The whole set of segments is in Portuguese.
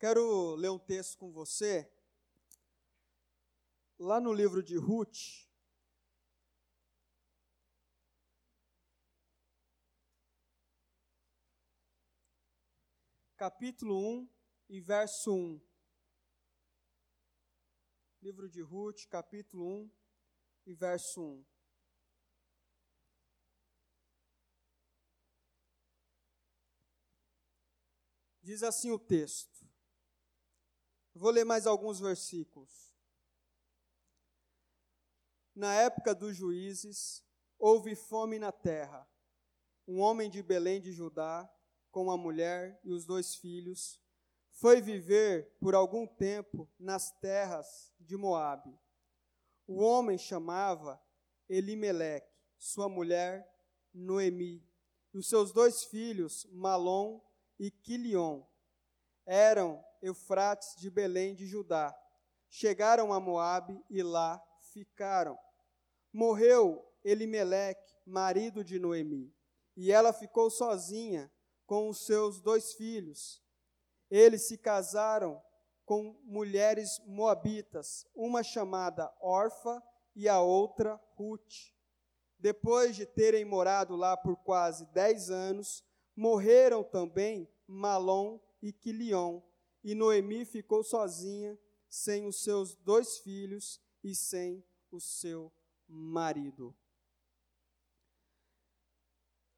Quero ler um texto com você, lá no livro de Ruth. Capítulo 1 e verso 1. Livro de Ruth, capítulo 1 e verso 1. Diz assim o texto. Vou ler mais alguns versículos. Na época dos juízes, houve fome na terra. Um homem de Belém de Judá, com a mulher e os dois filhos, foi viver por algum tempo nas terras de Moabe. O homem chamava Elimeleque, sua mulher Noemi, e os seus dois filhos, Malom e Quilion. Eram Eufrates de Belém de Judá. Chegaram a Moabe e lá ficaram. Morreu Elimeleque, marido de Noemi, e ela ficou sozinha com os seus dois filhos. Eles se casaram com mulheres moabitas, uma chamada Orfa e a outra Ruth. Depois de terem morado lá por quase dez anos, morreram também Malom e Quilion, e Noemi ficou sozinha, sem os seus dois filhos e sem o seu marido.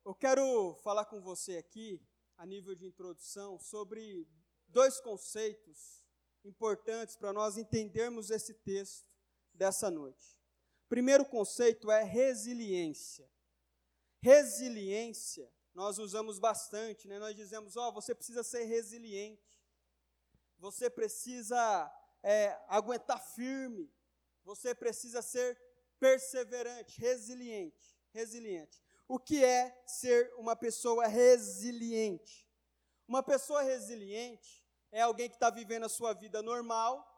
Eu quero falar com você aqui, a nível de introdução, sobre dois conceitos importantes para nós entendermos esse texto dessa noite. O primeiro conceito é resiliência. Resiliência, nós usamos bastante, né? nós dizemos, ó, oh, você precisa ser resiliente você precisa é, aguentar firme, você precisa ser perseverante, resiliente, resiliente. O que é ser uma pessoa resiliente? Uma pessoa resiliente é alguém que está vivendo a sua vida normal,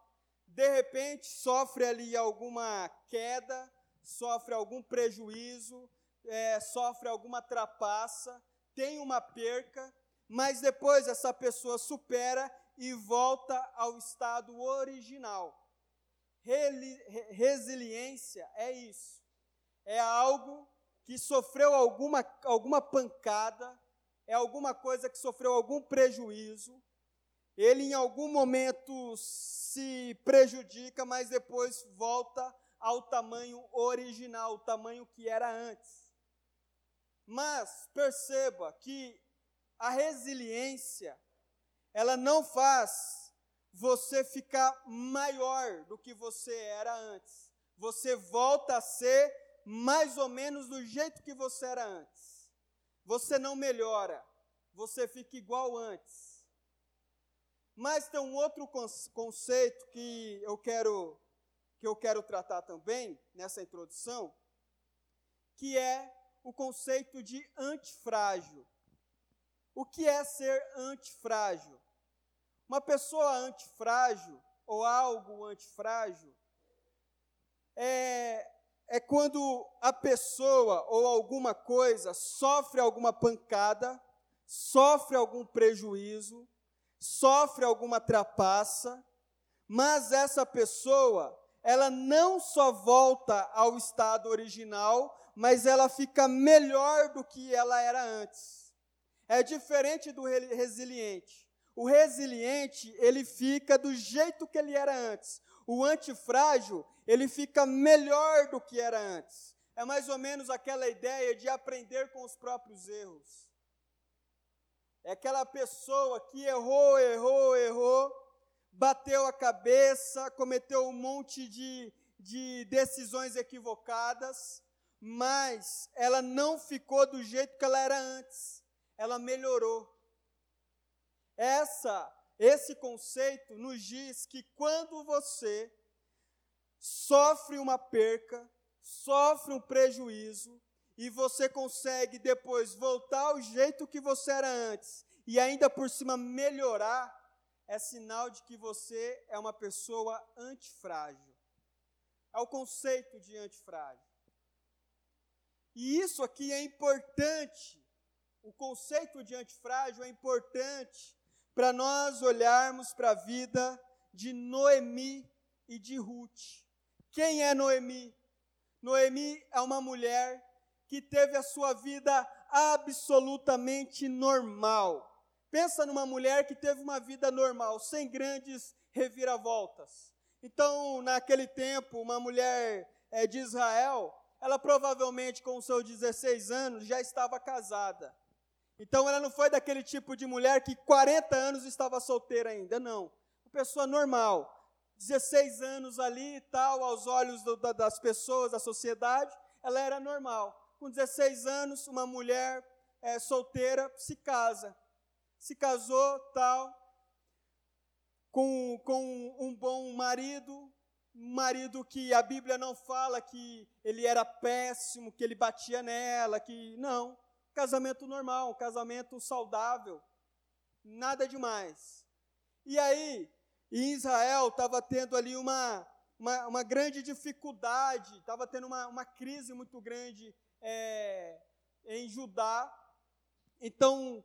de repente sofre ali alguma queda, sofre algum prejuízo, é, sofre alguma trapaça, tem uma perca, mas depois essa pessoa supera e volta ao estado original. Resiliência é isso. É algo que sofreu alguma, alguma pancada, é alguma coisa que sofreu algum prejuízo. Ele em algum momento se prejudica, mas depois volta ao tamanho original, o tamanho que era antes. Mas perceba que a resiliência ela não faz você ficar maior do que você era antes. Você volta a ser mais ou menos do jeito que você era antes. Você não melhora, você fica igual antes. Mas tem um outro conceito que eu quero que eu quero tratar também nessa introdução, que é o conceito de antifrágil. O que é ser antifrágil? Uma pessoa antifrágil, ou algo antifrágil, é, é quando a pessoa ou alguma coisa sofre alguma pancada, sofre algum prejuízo, sofre alguma trapaça, mas essa pessoa, ela não só volta ao estado original, mas ela fica melhor do que ela era antes. É diferente do resiliente. O resiliente, ele fica do jeito que ele era antes. O antifrágil, ele fica melhor do que era antes. É mais ou menos aquela ideia de aprender com os próprios erros. É aquela pessoa que errou, errou, errou, bateu a cabeça, cometeu um monte de, de decisões equivocadas, mas ela não ficou do jeito que ela era antes. Ela melhorou. Essa, esse conceito nos diz que quando você sofre uma perca, sofre um prejuízo, e você consegue depois voltar ao jeito que você era antes, e ainda por cima melhorar, é sinal de que você é uma pessoa antifrágil. É o conceito de antifrágil. E isso aqui é importante. O conceito de antifrágil é importante para nós olharmos para a vida de Noemi e de Ruth. Quem é Noemi? Noemi é uma mulher que teve a sua vida absolutamente normal. Pensa numa mulher que teve uma vida normal, sem grandes reviravoltas. Então, naquele tempo, uma mulher é, de Israel, ela provavelmente com seus 16 anos já estava casada. Então, ela não foi daquele tipo de mulher que 40 anos estava solteira ainda, não. Uma pessoa normal, 16 anos ali e tal, aos olhos do, da, das pessoas, da sociedade, ela era normal. Com 16 anos, uma mulher é, solteira se casa. Se casou, tal, com, com um bom marido, um marido que a Bíblia não fala que ele era péssimo, que ele batia nela, que não. Casamento normal, casamento saudável, nada demais. E aí, em Israel estava tendo ali uma, uma, uma grande dificuldade, estava tendo uma, uma crise muito grande é, em Judá. Então,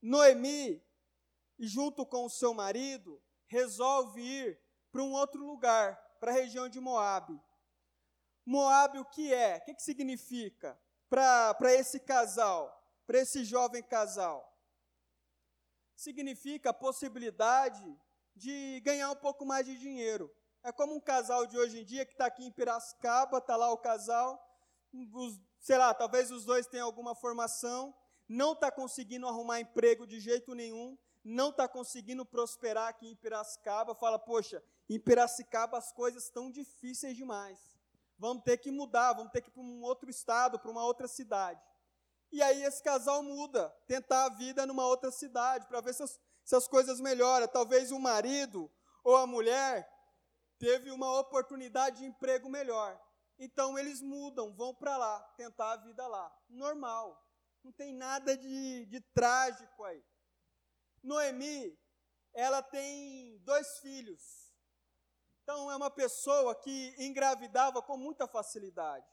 Noemi, junto com o seu marido, resolve ir para um outro lugar, para a região de Moabe. Moabe o que é? O que, que significa para esse casal, para esse jovem casal? Significa a possibilidade de ganhar um pouco mais de dinheiro. É como um casal de hoje em dia que está aqui em Piracicaba, está lá o casal, os, sei lá, talvez os dois tenham alguma formação, não está conseguindo arrumar emprego de jeito nenhum, não está conseguindo prosperar aqui em Piracicaba, fala, poxa, em Piracicaba as coisas estão difíceis demais. Vamos ter que mudar, vamos ter que ir para um outro estado, para uma outra cidade. E aí esse casal muda, tentar a vida numa outra cidade, para ver se as, se as coisas melhoram. Talvez o marido ou a mulher teve uma oportunidade de emprego melhor. Então eles mudam, vão para lá, tentar a vida lá. Normal. Não tem nada de, de trágico aí. Noemi, ela tem dois filhos. Então é uma pessoa que engravidava com muita facilidade.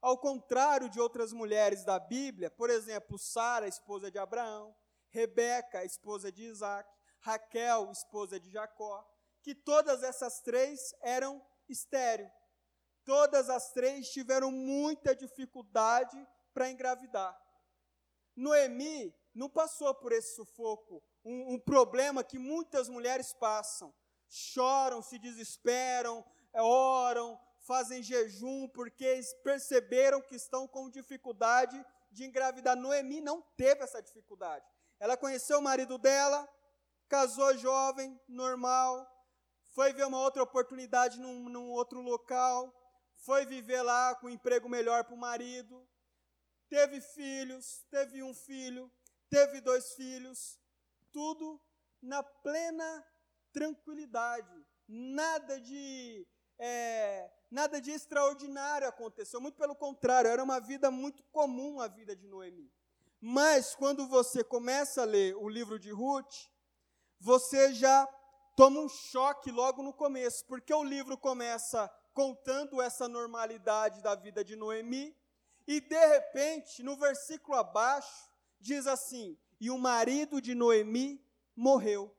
Ao contrário de outras mulheres da Bíblia, por exemplo, Sara, esposa de Abraão, Rebeca, esposa de Isaac, Raquel, esposa de Jacó, que todas essas três eram estéreo. Todas as três tiveram muita dificuldade para engravidar. Noemi não passou por esse sufoco, um, um, problema que muitas mulheres passam. Choram, se desesperam, é, oram, fazem jejum, porque perceberam que estão com dificuldade de engravidar. Noemi não teve essa dificuldade. Ela conheceu o marido dela, casou jovem, normal, foi ver uma outra oportunidade num, num outro local, foi viver lá com um emprego melhor para o marido, teve filhos, teve um filho, teve dois filhos, tudo na plena tranquilidade, nada de é, nada de extraordinário aconteceu, muito pelo contrário, era uma vida muito comum a vida de Noemi. Mas quando você começa a ler o livro de Ruth, você já toma um choque logo no começo, porque o livro começa contando essa normalidade da vida de Noemi, e de repente, no versículo abaixo, diz assim: E o marido de Noemi morreu.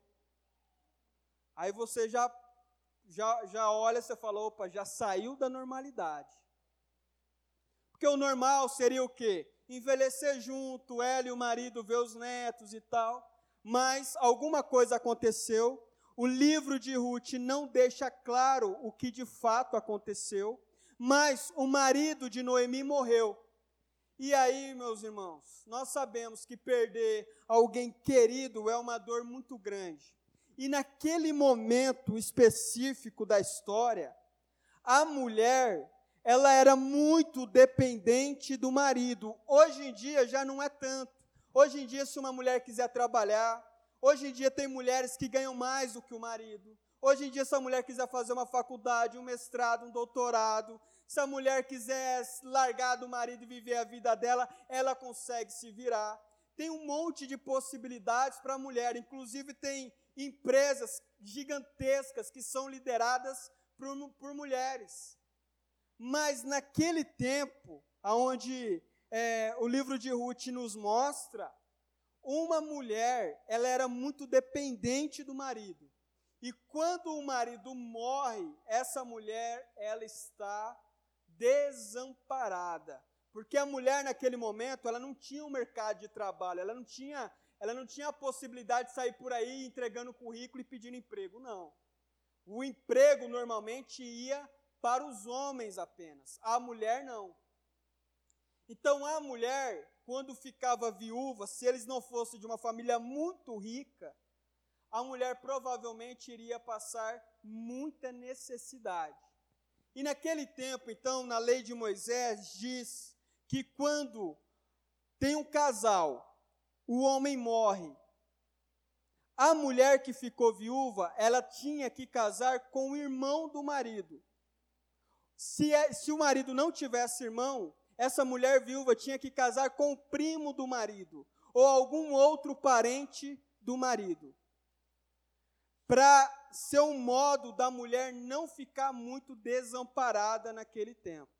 Aí você já já, já olha, você fala, opa, já saiu da normalidade. Porque o normal seria o quê? envelhecer junto, ela e o marido ver os netos e tal. Mas alguma coisa aconteceu. O livro de Ruth não deixa claro o que de fato aconteceu, mas o marido de Noemi morreu. E aí, meus irmãos, nós sabemos que perder alguém querido é uma dor muito grande. E naquele momento específico da história, a mulher ela era muito dependente do marido. Hoje em dia já não é tanto. Hoje em dia, se uma mulher quiser trabalhar, hoje em dia tem mulheres que ganham mais do que o marido. Hoje em dia, se a mulher quiser fazer uma faculdade, um mestrado, um doutorado, se a mulher quiser largar do marido e viver a vida dela, ela consegue se virar. Tem um monte de possibilidades para a mulher, inclusive tem empresas gigantescas que são lideradas por, por mulheres. Mas naquele tempo, onde é, o livro de Ruth nos mostra, uma mulher, ela era muito dependente do marido. E quando o marido morre, essa mulher, ela está desamparada. Porque a mulher naquele momento, ela não tinha um mercado de trabalho, ela não tinha, ela não tinha a possibilidade de sair por aí entregando currículo e pedindo emprego, não. O emprego normalmente ia para os homens apenas, a mulher não. Então a mulher, quando ficava viúva, se eles não fossem de uma família muito rica, a mulher provavelmente iria passar muita necessidade. E naquele tempo, então, na lei de Moisés, diz que quando tem um casal, o homem morre, a mulher que ficou viúva, ela tinha que casar com o irmão do marido. Se, é, se o marido não tivesse irmão, essa mulher viúva tinha que casar com o primo do marido, ou algum outro parente do marido para ser um modo da mulher não ficar muito desamparada naquele tempo.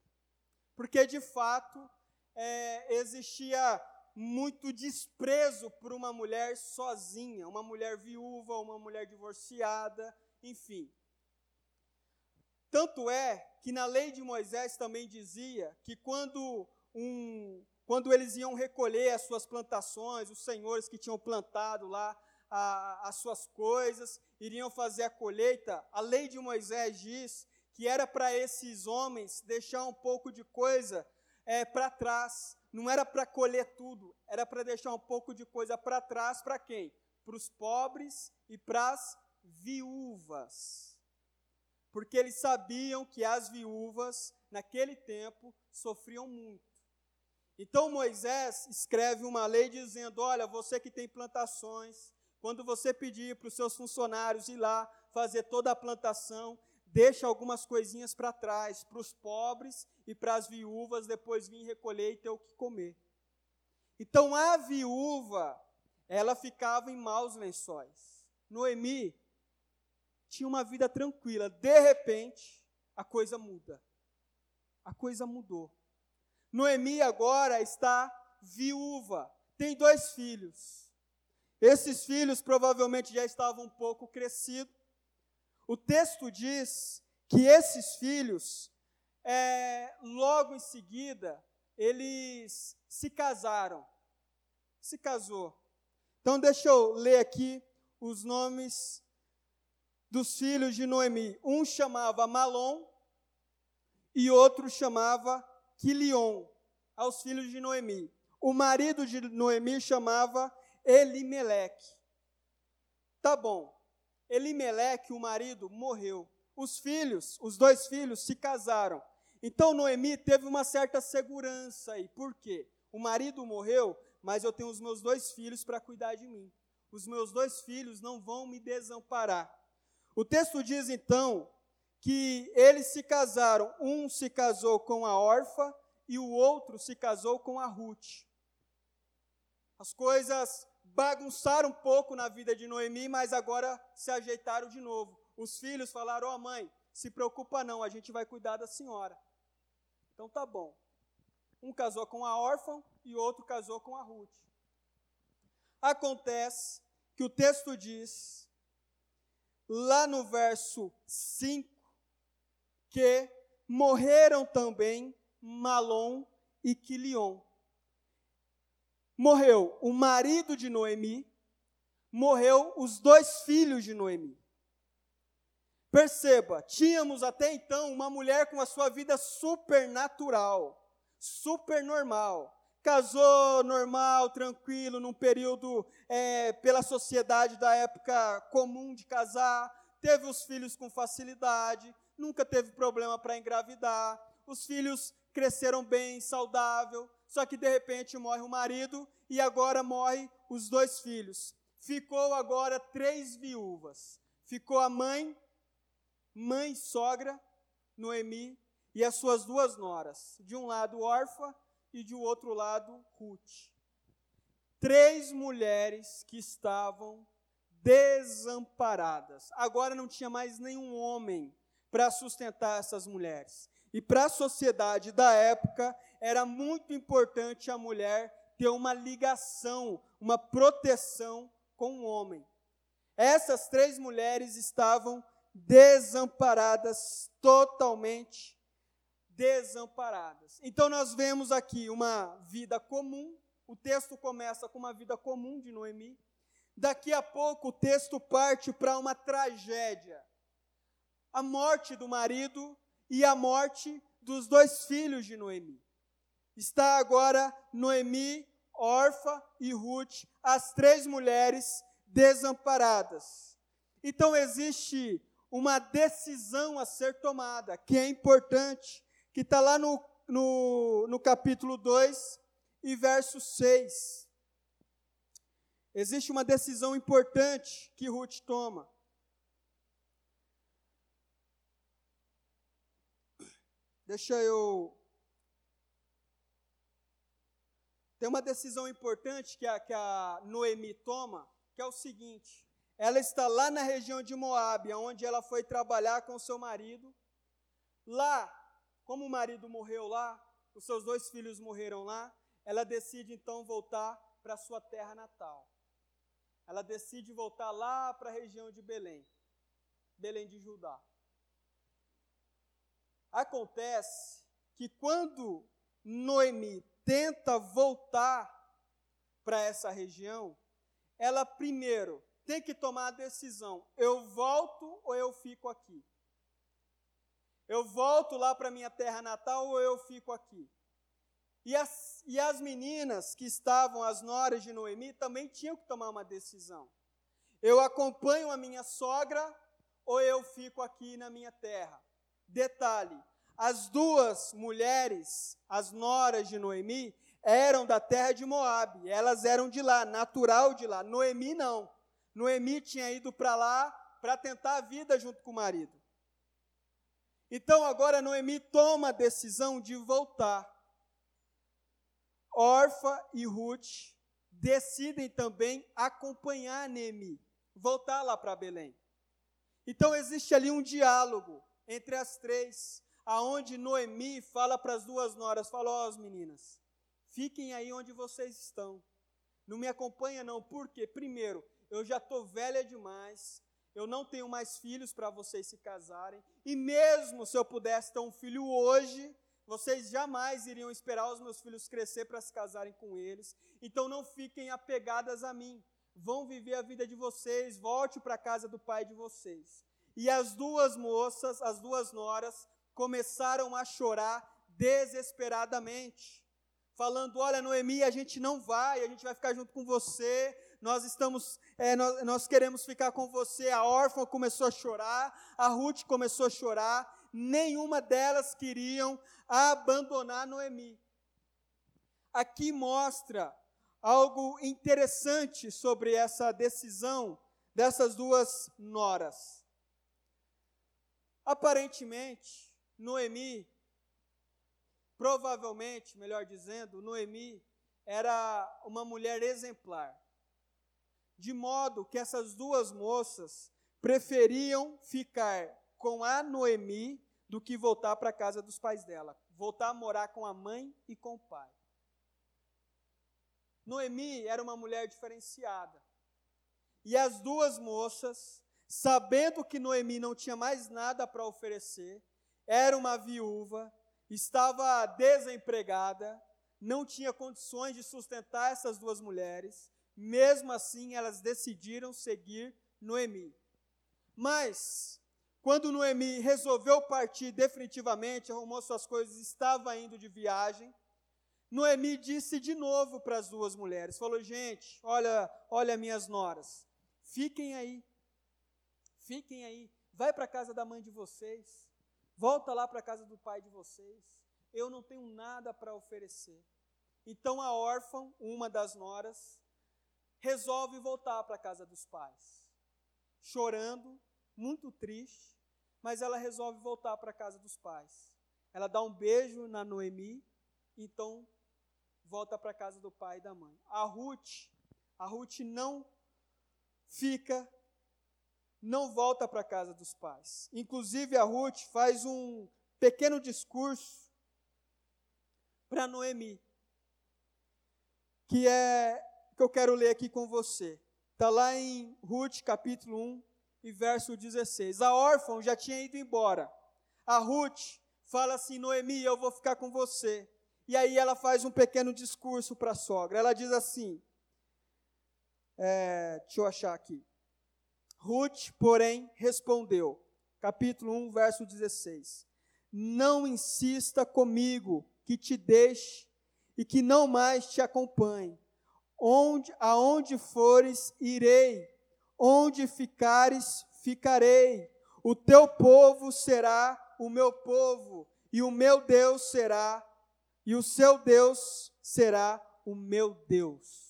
Porque, de fato, é, existia muito desprezo por uma mulher sozinha, uma mulher viúva, uma mulher divorciada, enfim. Tanto é que na lei de Moisés também dizia que quando, um, quando eles iam recolher as suas plantações, os senhores que tinham plantado lá a, as suas coisas, iriam fazer a colheita, a lei de Moisés diz que era para esses homens deixar um pouco de coisa é, para trás. Não era para colher tudo, era para deixar um pouco de coisa para trás para quem? Para os pobres e para as viúvas. Porque eles sabiam que as viúvas, naquele tempo, sofriam muito. Então Moisés escreve uma lei dizendo: Olha, você que tem plantações, quando você pedir para os seus funcionários ir lá fazer toda a plantação, deixa algumas coisinhas para trás, para os pobres e para as viúvas depois vir recolher e ter o que comer. Então a viúva, ela ficava em maus lençóis. Noemi tinha uma vida tranquila. De repente, a coisa muda. A coisa mudou. Noemi agora está viúva, tem dois filhos. Esses filhos provavelmente já estavam um pouco crescidos. O texto diz que esses filhos, é, logo em seguida, eles se casaram. Se casou. Então, deixa eu ler aqui os nomes dos filhos de Noemi. Um chamava Malom e outro chamava Quilion, aos filhos de Noemi. O marido de Noemi chamava Elimeleque. Tá bom. Elimeleque, o marido, morreu. Os filhos, os dois filhos, se casaram. Então Noemi teve uma certa segurança aí. Por quê? O marido morreu, mas eu tenho os meus dois filhos para cuidar de mim. Os meus dois filhos não vão me desamparar. O texto diz então que eles se casaram. Um se casou com a órfã e o outro se casou com a Ruth. As coisas bagunçaram um pouco na vida de Noemi, mas agora se ajeitaram de novo. Os filhos falaram: Ó oh, mãe, se preocupa não, a gente vai cuidar da senhora. Então tá bom. Um casou com a órfã e outro casou com a Ruth. Acontece que o texto diz, lá no verso 5, que morreram também Malom e Quilion morreu o marido de Noemi, morreu os dois filhos de Noemi. Perceba, tínhamos até então uma mulher com a sua vida supernatural, super normal. Casou normal, tranquilo, num período é, pela sociedade da época comum de casar, teve os filhos com facilidade, nunca teve problema para engravidar, os filhos cresceram bem, saudável, só que de repente morre o marido e agora morre os dois filhos. Ficou agora três viúvas. Ficou a mãe, mãe sogra, Noemi, e as suas duas noras. De um lado órfã e de outro lado Ruth. Três mulheres que estavam desamparadas. Agora não tinha mais nenhum homem para sustentar essas mulheres. E para a sociedade da época, era muito importante a mulher ter uma ligação, uma proteção com o homem. Essas três mulheres estavam desamparadas, totalmente desamparadas. Então nós vemos aqui uma vida comum, o texto começa com uma vida comum de Noemi. Daqui a pouco o texto parte para uma tragédia. A morte do marido e a morte dos dois filhos de Noemi. Está agora Noemi, Orfa e Ruth, as três mulheres desamparadas. Então existe uma decisão a ser tomada, que é importante, que está lá no, no, no capítulo 2 e verso 6. Existe uma decisão importante que Ruth toma. Deixa eu. Tem uma decisão importante que a, que a Noemi toma, que é o seguinte: ela está lá na região de Moab, onde ela foi trabalhar com seu marido. Lá, como o marido morreu lá, os seus dois filhos morreram lá, ela decide então voltar para sua terra natal. Ela decide voltar lá para a região de Belém, Belém de Judá. Acontece que quando Noemi tenta voltar para essa região, ela primeiro tem que tomar a decisão: eu volto ou eu fico aqui? Eu volto lá para minha terra natal ou eu fico aqui? E as, e as meninas que estavam, as noras de Noemi, também tinham que tomar uma decisão. Eu acompanho a minha sogra ou eu fico aqui na minha terra? Detalhe: as duas mulheres, as noras de Noemi, eram da terra de Moabe, elas eram de lá, natural de lá. Noemi não. Noemi tinha ido para lá para tentar a vida junto com o marido. Então agora Noemi toma a decisão de voltar. Orfa e Ruth decidem também acompanhar Noemi, voltar lá para Belém. Então existe ali um diálogo entre as três, aonde Noemi fala para as duas noras, fala, ó, oh, meninas, fiquem aí onde vocês estão. Não me acompanha não, por quê? Primeiro, eu já estou velha demais, eu não tenho mais filhos para vocês se casarem, e mesmo se eu pudesse ter um filho hoje, vocês jamais iriam esperar os meus filhos crescer para se casarem com eles, então não fiquem apegadas a mim, vão viver a vida de vocês, volte para a casa do pai de vocês. E as duas moças, as duas noras, começaram a chorar desesperadamente, falando: Olha, Noemi, a gente não vai, a gente vai ficar junto com você, nós estamos, é, nós, nós queremos ficar com você. A órfã começou a chorar, a Ruth começou a chorar, nenhuma delas queriam abandonar Noemi. Aqui mostra algo interessante sobre essa decisão dessas duas noras. Aparentemente, Noemi, provavelmente, melhor dizendo, Noemi era uma mulher exemplar. De modo que essas duas moças preferiam ficar com a Noemi do que voltar para a casa dos pais dela, voltar a morar com a mãe e com o pai. Noemi era uma mulher diferenciada. E as duas moças, sabendo que Noemi não tinha mais nada para oferecer, era uma viúva, estava desempregada, não tinha condições de sustentar essas duas mulheres, mesmo assim elas decidiram seguir Noemi. Mas, quando Noemi resolveu partir definitivamente, arrumou suas coisas, estava indo de viagem, Noemi disse de novo para as duas mulheres, falou, gente, olha, olha minhas noras, fiquem aí, fiquem aí, vai para a casa da mãe de vocês, Volta lá para a casa do pai de vocês. Eu não tenho nada para oferecer. Então a órfã, uma das noras, resolve voltar para a casa dos pais. Chorando, muito triste, mas ela resolve voltar para a casa dos pais. Ela dá um beijo na Noemi, então volta para a casa do pai e da mãe. A Ruth, a Ruth não fica não volta para a casa dos pais. Inclusive, a Ruth faz um pequeno discurso para Noemi, que é que eu quero ler aqui com você. Está lá em Ruth, capítulo 1, e verso 16. A órfã já tinha ido embora. A Ruth fala assim: Noemi, eu vou ficar com você. E aí ela faz um pequeno discurso para a sogra. Ela diz assim: é, deixa eu achar aqui. Ruth, porém, respondeu, capítulo 1, verso 16: Não insista comigo que te deixe e que não mais te acompanhe. Onde, aonde fores, irei Onde ficares, ficarei. O teu povo será o meu povo, e o meu Deus será, e o seu Deus será o meu Deus.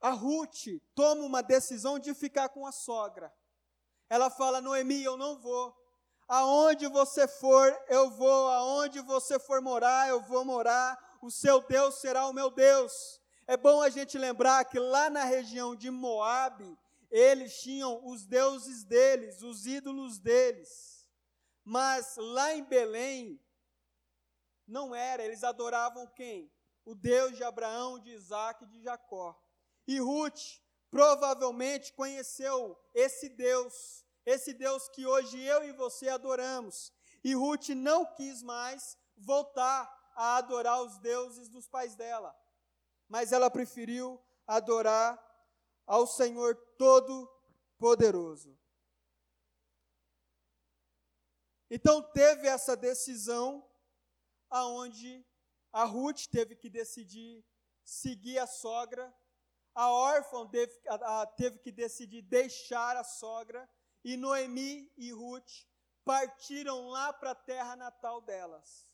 A Ruth toma uma decisão de ficar com a sogra. Ela fala: Noemi, eu não vou. Aonde você for, eu vou. Aonde você for morar, eu vou morar. O seu Deus será o meu Deus. É bom a gente lembrar que lá na região de Moabe, eles tinham os deuses deles, os ídolos deles. Mas lá em Belém, não era, eles adoravam quem? O Deus de Abraão, de Isaac e de Jacó. E Ruth provavelmente conheceu esse Deus, esse Deus que hoje eu e você adoramos. E Ruth não quis mais voltar a adorar os deuses dos pais dela mas ela preferiu adorar ao Senhor Todo-Poderoso. Então teve essa decisão aonde a Ruth teve que decidir seguir a sogra, a órfã teve, a, a, teve que decidir deixar a sogra, e Noemi e Ruth partiram lá para a terra natal delas.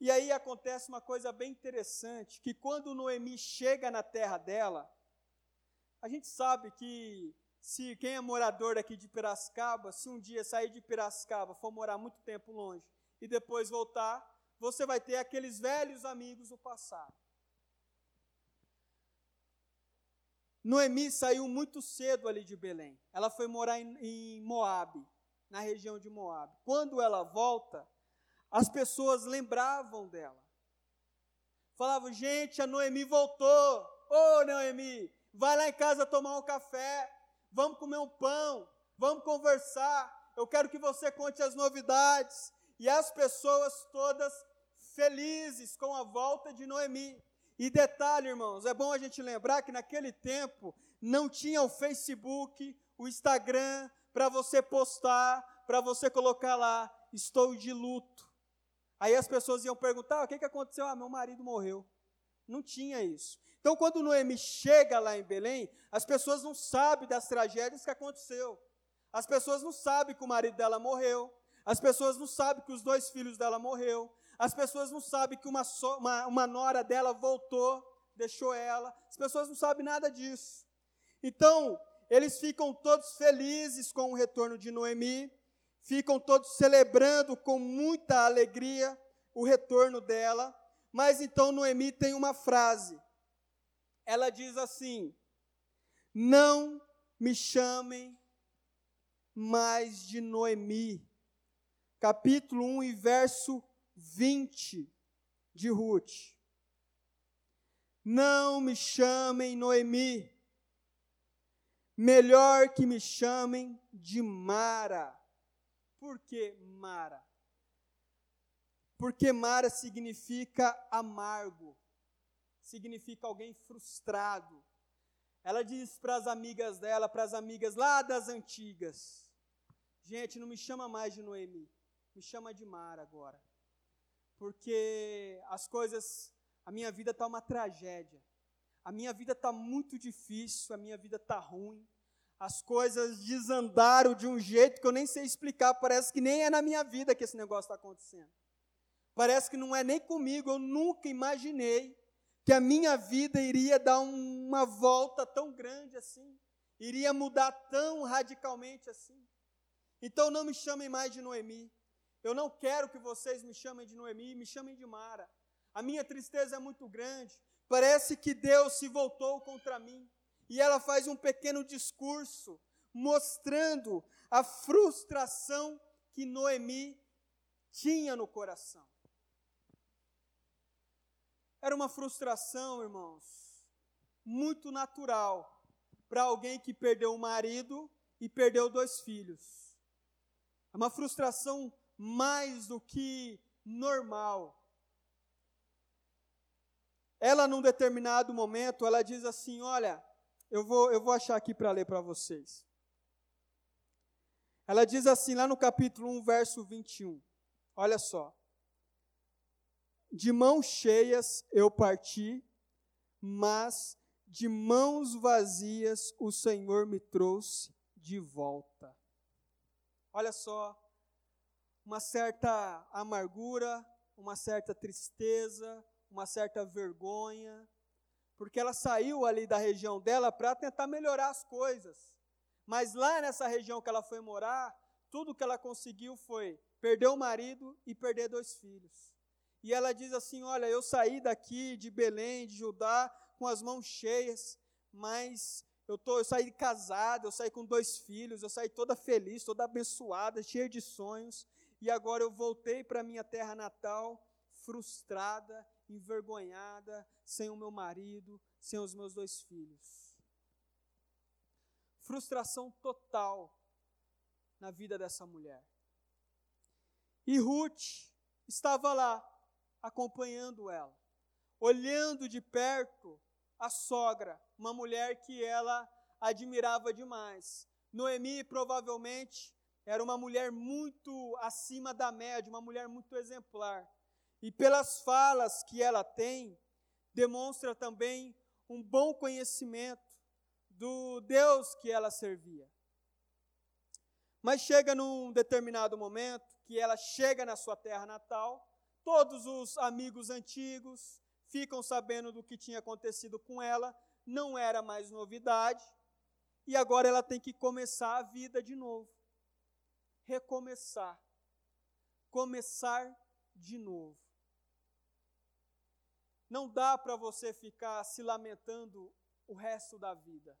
E aí acontece uma coisa bem interessante, que quando Noemi chega na terra dela, a gente sabe que se quem é morador aqui de Piracicaba, se um dia sair de Piracicaba, for morar muito tempo longe e depois voltar, você vai ter aqueles velhos amigos do passado. Noemi saiu muito cedo ali de Belém. Ela foi morar em, em Moabe, na região de Moabe. Quando ela volta, as pessoas lembravam dela. Falavam, gente, a Noemi voltou. Ô oh, Noemi, vai lá em casa tomar um café, vamos comer um pão, vamos conversar. Eu quero que você conte as novidades. E as pessoas todas felizes com a volta de Noemi. E detalhe, irmãos, é bom a gente lembrar que naquele tempo não tinha o Facebook, o Instagram, para você postar, para você colocar lá, estou de luto. Aí as pessoas iam perguntar: ah, o que, que aconteceu? Ah, meu marido morreu. Não tinha isso. Então, quando Noemi chega lá em Belém, as pessoas não sabem das tragédias que aconteceu. As pessoas não sabem que o marido dela morreu. As pessoas não sabem que os dois filhos dela morreu. As pessoas não sabem que uma, so, uma, uma nora dela voltou, deixou ela. As pessoas não sabem nada disso. Então, eles ficam todos felizes com o retorno de Noemi ficam todos celebrando com muita alegria o retorno dela. Mas então Noemi tem uma frase. Ela diz assim: Não me chamem mais de Noemi. Capítulo 1 e verso 20 de Ruth. Não me chamem Noemi. Melhor que me chamem de Mara por que Mara? Porque Mara significa amargo, significa alguém frustrado. Ela diz para as amigas dela, para as amigas lá das antigas: Gente, não me chama mais de Noemi, me chama de Mara agora. Porque as coisas, a minha vida está uma tragédia. A minha vida está muito difícil, a minha vida está ruim as coisas desandaram de um jeito que eu nem sei explicar. Parece que nem é na minha vida que esse negócio está acontecendo. Parece que não é nem comigo. Eu nunca imaginei que a minha vida iria dar uma volta tão grande assim, iria mudar tão radicalmente assim. Então não me chamem mais de Noemi. Eu não quero que vocês me chamem de Noemi, me chamem de Mara. A minha tristeza é muito grande. Parece que Deus se voltou contra mim e ela faz um pequeno discurso mostrando a frustração que Noemi tinha no coração. Era uma frustração, irmãos, muito natural para alguém que perdeu um marido e perdeu dois filhos. É uma frustração mais do que normal. Ela, num determinado momento, ela diz assim: Olha, eu vou, eu vou achar aqui para ler para vocês. Ela diz assim, lá no capítulo 1, verso 21. Olha só. De mãos cheias eu parti, mas de mãos vazias o Senhor me trouxe de volta. Olha só, uma certa amargura, uma certa tristeza, uma certa vergonha, porque ela saiu ali da região dela para tentar melhorar as coisas. Mas lá nessa região que ela foi morar, tudo que ela conseguiu foi perder o marido e perder dois filhos. E ela diz assim: Olha, eu saí daqui de Belém, de Judá, com as mãos cheias, mas eu, tô, eu saí casada, eu saí com dois filhos, eu saí toda feliz, toda abençoada, cheia de sonhos, e agora eu voltei para minha terra natal, frustrada, envergonhada, sem o meu marido, sem os meus dois filhos. Frustração total na vida dessa mulher. E Ruth estava lá, acompanhando ela, olhando de perto a sogra, uma mulher que ela admirava demais. Noemi provavelmente era uma mulher muito acima da média, uma mulher muito exemplar. E pelas falas que ela tem, demonstra também um bom conhecimento do Deus que ela servia. Mas chega num determinado momento que ela chega na sua terra natal, todos os amigos antigos ficam sabendo do que tinha acontecido com ela, não era mais novidade, e agora ela tem que começar a vida de novo. Recomeçar. Começar de novo. Não dá para você ficar se lamentando o resto da vida.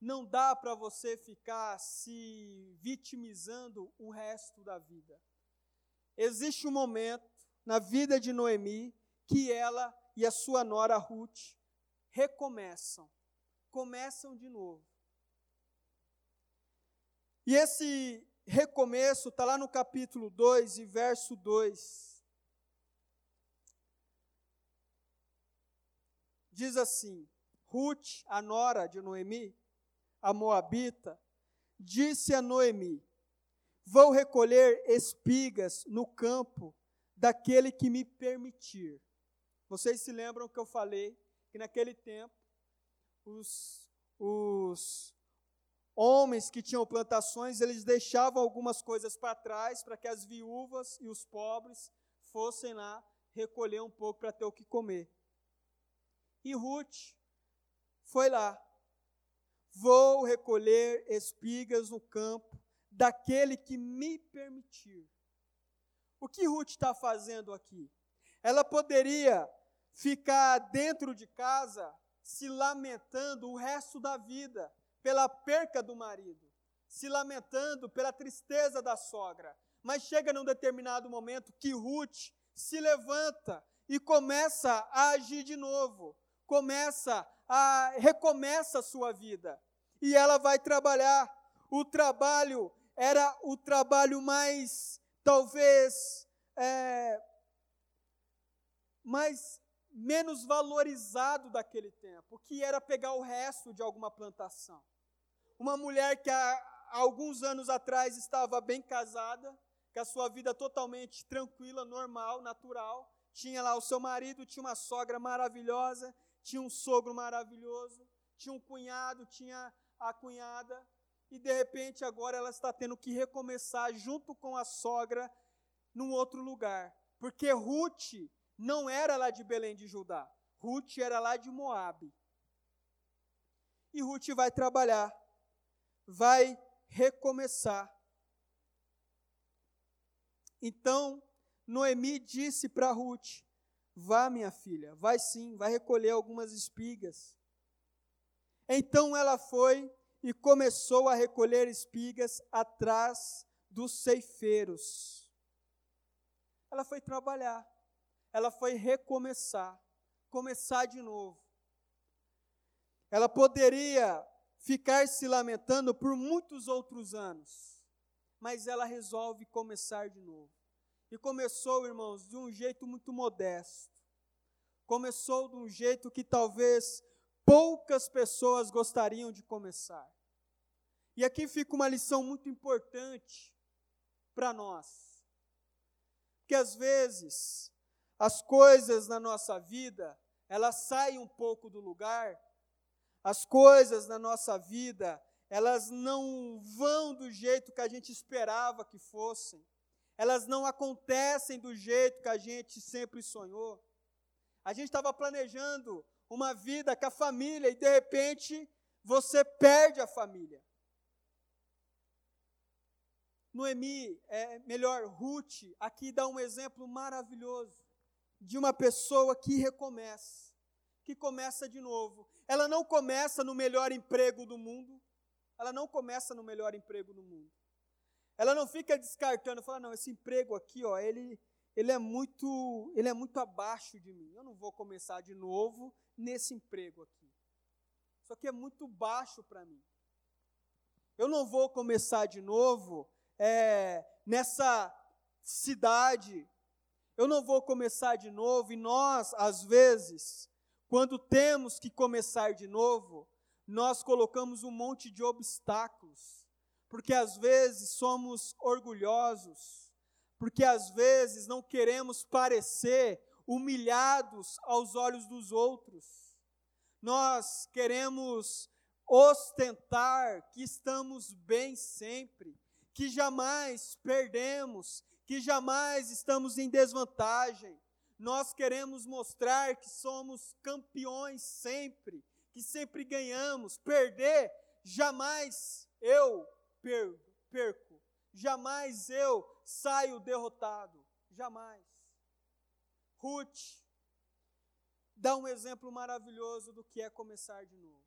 Não dá para você ficar se vitimizando o resto da vida. Existe um momento na vida de Noemi que ela e a sua nora Ruth recomeçam, começam de novo. E esse recomeço está lá no capítulo 2 e verso 2. diz assim: Ruth, a nora de Noemi, a moabita, disse a Noemi: Vou recolher espigas no campo daquele que me permitir. Vocês se lembram que eu falei que naquele tempo os, os homens que tinham plantações, eles deixavam algumas coisas para trás para que as viúvas e os pobres fossem lá recolher um pouco para ter o que comer. E Ruth foi lá. Vou recolher espigas no campo daquele que me permitir. O que Ruth está fazendo aqui? Ela poderia ficar dentro de casa se lamentando o resto da vida pela perca do marido, se lamentando pela tristeza da sogra. Mas chega num determinado momento que Ruth se levanta e começa a agir de novo começa a recomeça a sua vida. E ela vai trabalhar. O trabalho era o trabalho mais, talvez, é, mais menos valorizado daquele tempo, que era pegar o resto de alguma plantação. Uma mulher que há alguns anos atrás estava bem casada, com a sua vida totalmente tranquila, normal, natural, tinha lá o seu marido, tinha uma sogra maravilhosa, tinha um sogro maravilhoso, tinha um cunhado, tinha a cunhada, e de repente agora ela está tendo que recomeçar junto com a sogra num outro lugar. Porque Ruth não era lá de Belém de Judá, Ruth era lá de Moabe. E Ruth vai trabalhar, vai recomeçar. Então, Noemi disse para Ruth: Vá, minha filha, vai sim, vai recolher algumas espigas. Então ela foi e começou a recolher espigas atrás dos ceifeiros. Ela foi trabalhar, ela foi recomeçar. começar de novo. Ela poderia ficar se lamentando por muitos outros anos, mas ela resolve começar de novo. E começou, irmãos, de um jeito muito modesto. Começou de um jeito que talvez poucas pessoas gostariam de começar. E aqui fica uma lição muito importante para nós. Que às vezes as coisas na nossa vida, elas saem um pouco do lugar, as coisas na nossa vida, elas não vão do jeito que a gente esperava que fossem, elas não acontecem do jeito que a gente sempre sonhou. A gente estava planejando uma vida com a família e de repente você perde a família. Noemi, é melhor, Ruth, aqui dá um exemplo maravilhoso de uma pessoa que recomeça, que começa de novo. Ela não começa no melhor emprego do mundo, ela não começa no melhor emprego do mundo. Ela não fica descartando, fala, não, esse emprego aqui, ó, ele, ele é muito, ele é muito abaixo de mim. Eu não vou começar de novo nesse emprego aqui. Isso aqui é muito baixo para mim. Eu não vou começar de novo é, nessa cidade. Eu não vou começar de novo, e nós, às vezes, quando temos que começar de novo, nós colocamos um monte de obstáculos, porque às vezes somos orgulhosos, porque às vezes não queremos parecer humilhados aos olhos dos outros. Nós queremos ostentar que estamos bem sempre, que jamais perdemos, que jamais estamos em desvantagem. Nós queremos mostrar que somos campeões sempre, que sempre ganhamos. Perder, jamais eu perco, jamais eu saio derrotado, jamais. Ruth dá um exemplo maravilhoso do que é começar de novo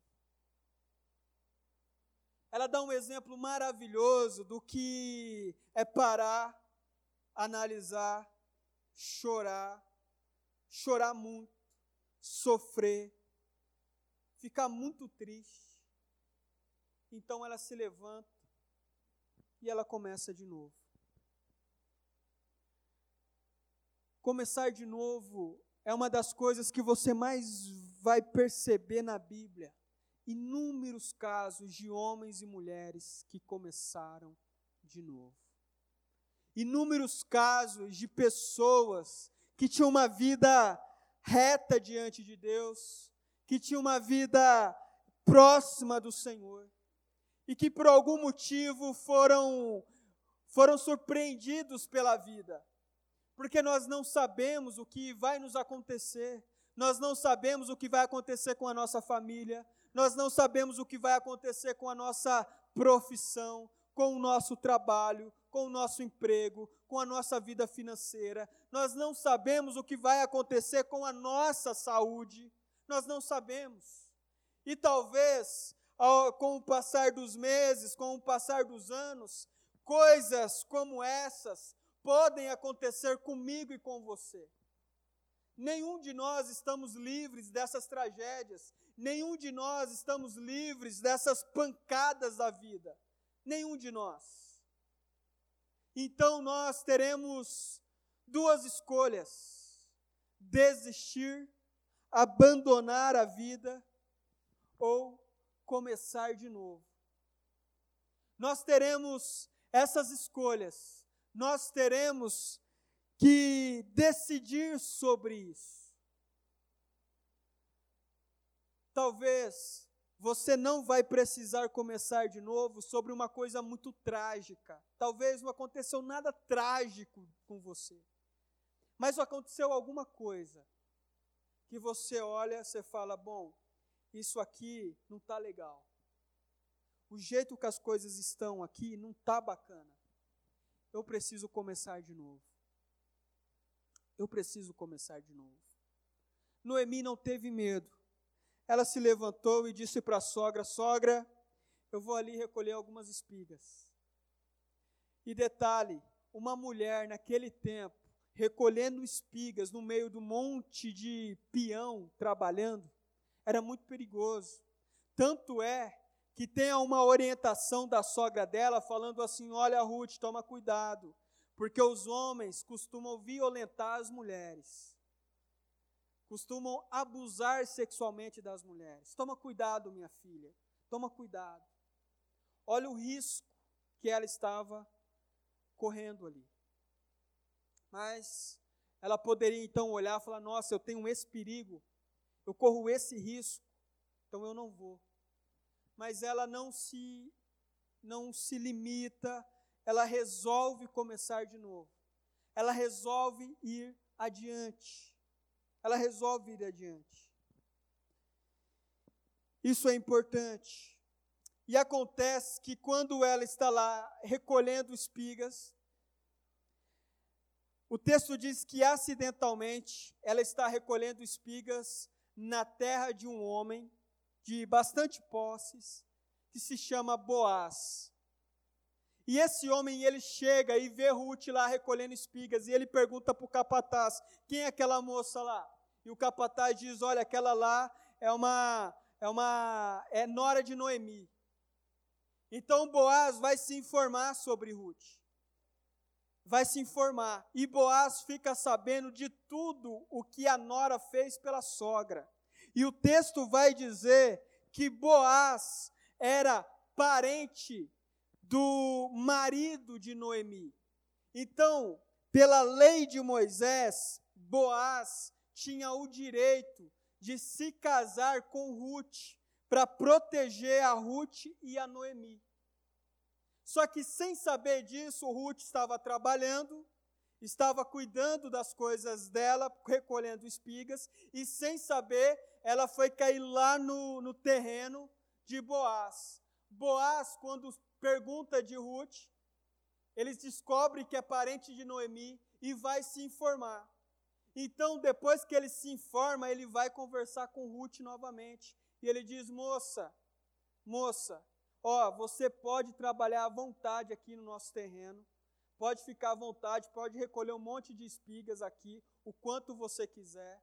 ela dá um exemplo maravilhoso do que é parar, analisar, chorar, chorar muito, sofrer, ficar muito triste. Então ela se levanta e ela começa de novo. Começar de novo é uma das coisas que você mais vai perceber na Bíblia inúmeros casos de homens e mulheres que começaram de novo. Inúmeros casos de pessoas que tinham uma vida reta diante de Deus, que tinham uma vida próxima do Senhor e que por algum motivo foram foram surpreendidos pela vida. Porque nós não sabemos o que vai nos acontecer, nós não sabemos o que vai acontecer com a nossa família, nós não sabemos o que vai acontecer com a nossa profissão, com o nosso trabalho, com o nosso emprego, com a nossa vida financeira. Nós não sabemos o que vai acontecer com a nossa saúde. Nós não sabemos. E talvez, com o passar dos meses, com o passar dos anos, coisas como essas podem acontecer comigo e com você. Nenhum de nós estamos livres dessas tragédias. Nenhum de nós estamos livres dessas pancadas da vida. Nenhum de nós. Então nós teremos duas escolhas: desistir, abandonar a vida ou começar de novo. Nós teremos essas escolhas. Nós teremos que decidir sobre isso. Talvez você não vai precisar começar de novo sobre uma coisa muito trágica. Talvez não aconteceu nada trágico com você. Mas aconteceu alguma coisa que você olha, você fala: "Bom, isso aqui não está legal. O jeito que as coisas estão aqui não está bacana. Eu preciso começar de novo. Eu preciso começar de novo." Noemi não teve medo ela se levantou e disse para a sogra: Sogra, eu vou ali recolher algumas espigas. E detalhe: uma mulher naquele tempo recolhendo espigas no meio do monte de peão trabalhando, era muito perigoso. Tanto é que tem uma orientação da sogra dela falando assim: Olha, Ruth, toma cuidado, porque os homens costumam violentar as mulheres, costumam abusar sexualmente das mulheres. Toma cuidado, minha filha, toma cuidado. Olha o risco que ela estava correndo ali. Mas ela poderia então olhar e falar: Nossa, eu tenho esse perigo, eu corro esse risco, então eu não vou. Mas ela não se não se limita, ela resolve começar de novo. Ela resolve ir adiante. Ela resolve ir adiante. Isso é importante. E acontece que quando ela está lá recolhendo espigas, o texto diz que acidentalmente ela está recolhendo espigas na terra de um homem de bastante posses, que se chama Boaz. E esse homem, ele chega e vê Ruth lá recolhendo espigas, e ele pergunta para o capataz, quem é aquela moça lá? E o capataz diz, olha, aquela lá é uma, é uma, é nora de Noemi. Então Boaz vai se informar sobre Ruth vai se informar. E Boaz fica sabendo de tudo o que a nora fez pela sogra. E o texto vai dizer que Boaz era parente do marido de Noemi. Então, pela lei de Moisés, Boaz tinha o direito de se casar com Ruth para proteger a Ruth e a Noemi. Só que sem saber disso, Ruth estava trabalhando, estava cuidando das coisas dela, recolhendo espigas, e sem saber, ela foi cair lá no, no terreno de Boaz. Boaz, quando pergunta de Ruth, eles descobrem que é parente de Noemi e vai se informar. Então, depois que ele se informa, ele vai conversar com Ruth novamente. E ele diz: Moça, moça, Ó, você pode trabalhar à vontade aqui no nosso terreno, pode ficar à vontade, pode recolher um monte de espigas aqui, o quanto você quiser.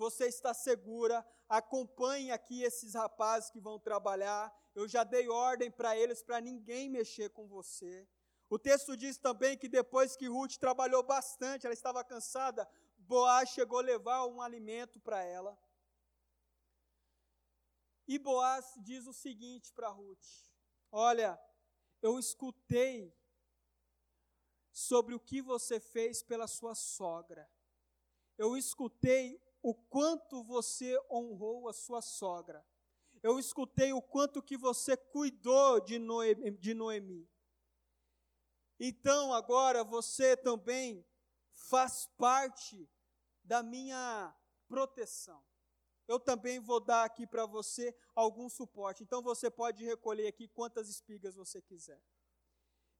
Você está segura, acompanhe aqui esses rapazes que vão trabalhar. Eu já dei ordem para eles para ninguém mexer com você. O texto diz também que depois que Ruth trabalhou bastante, ela estava cansada, Boaz chegou a levar um alimento para ela. E Boaz diz o seguinte para Ruth: Olha, eu escutei sobre o que você fez pela sua sogra. Eu escutei o quanto você honrou a sua sogra. Eu escutei o quanto que você cuidou de Noemi. De Noemi. Então agora você também faz parte da minha proteção eu também vou dar aqui para você algum suporte. Então você pode recolher aqui quantas espigas você quiser.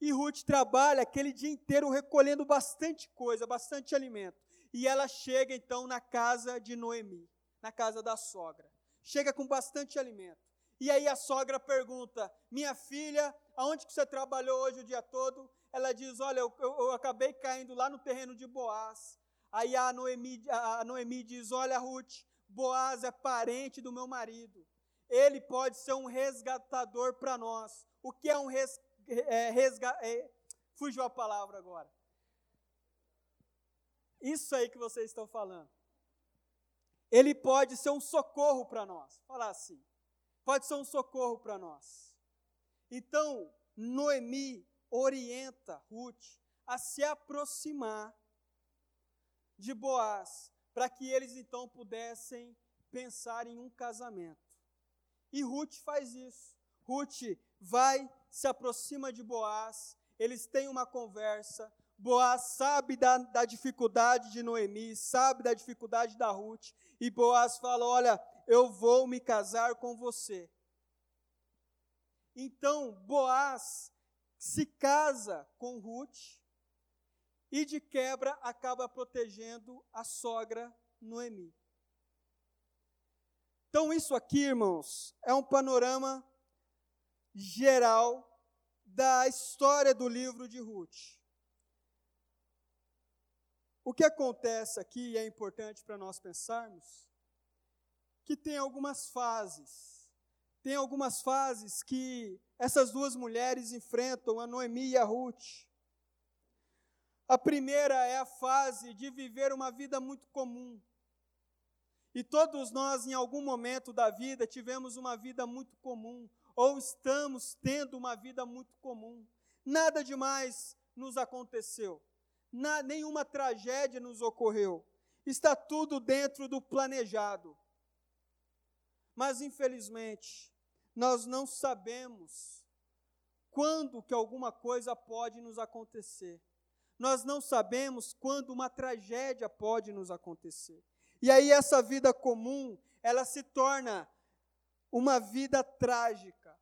E Ruth trabalha aquele dia inteiro recolhendo bastante coisa, bastante alimento. E ela chega então na casa de Noemi, na casa da sogra. Chega com bastante alimento. E aí a sogra pergunta: Minha filha, aonde que você trabalhou hoje o dia todo? Ela diz: Olha, eu, eu, eu acabei caindo lá no terreno de Boaz. Aí a Noemi, a Noemi diz: Olha, Ruth, Boaz é parente do meu marido. Ele pode ser um resgatador para nós. O que é um res, é, resga, é, fugiu a palavra agora. Isso aí que vocês estão falando. Ele pode ser um socorro para nós. Falar assim. Pode ser um socorro para nós. Então, Noemi orienta Ruth a se aproximar de Boaz para que eles então pudessem pensar em um casamento. E Ruth faz isso. Ruth vai, se aproxima de Boaz, eles têm uma conversa. Boaz sabe da, da dificuldade de Noemi, sabe da dificuldade da Ruth, e Boaz fala: Olha, eu vou me casar com você. Então, Boaz se casa com Ruth, e de quebra acaba protegendo a sogra Noemi. Então, isso aqui, irmãos, é um panorama geral da história do livro de Ruth. O que acontece aqui, e é importante para nós pensarmos, que tem algumas fases. Tem algumas fases que essas duas mulheres enfrentam, a Noemi e a Ruth. A primeira é a fase de viver uma vida muito comum. E todos nós, em algum momento da vida, tivemos uma vida muito comum, ou estamos tendo uma vida muito comum. Nada demais nos aconteceu, Na, nenhuma tragédia nos ocorreu. Está tudo dentro do planejado. Mas, infelizmente, nós não sabemos quando que alguma coisa pode nos acontecer. Nós não sabemos quando uma tragédia pode nos acontecer. E aí essa vida comum, ela se torna uma vida trágica.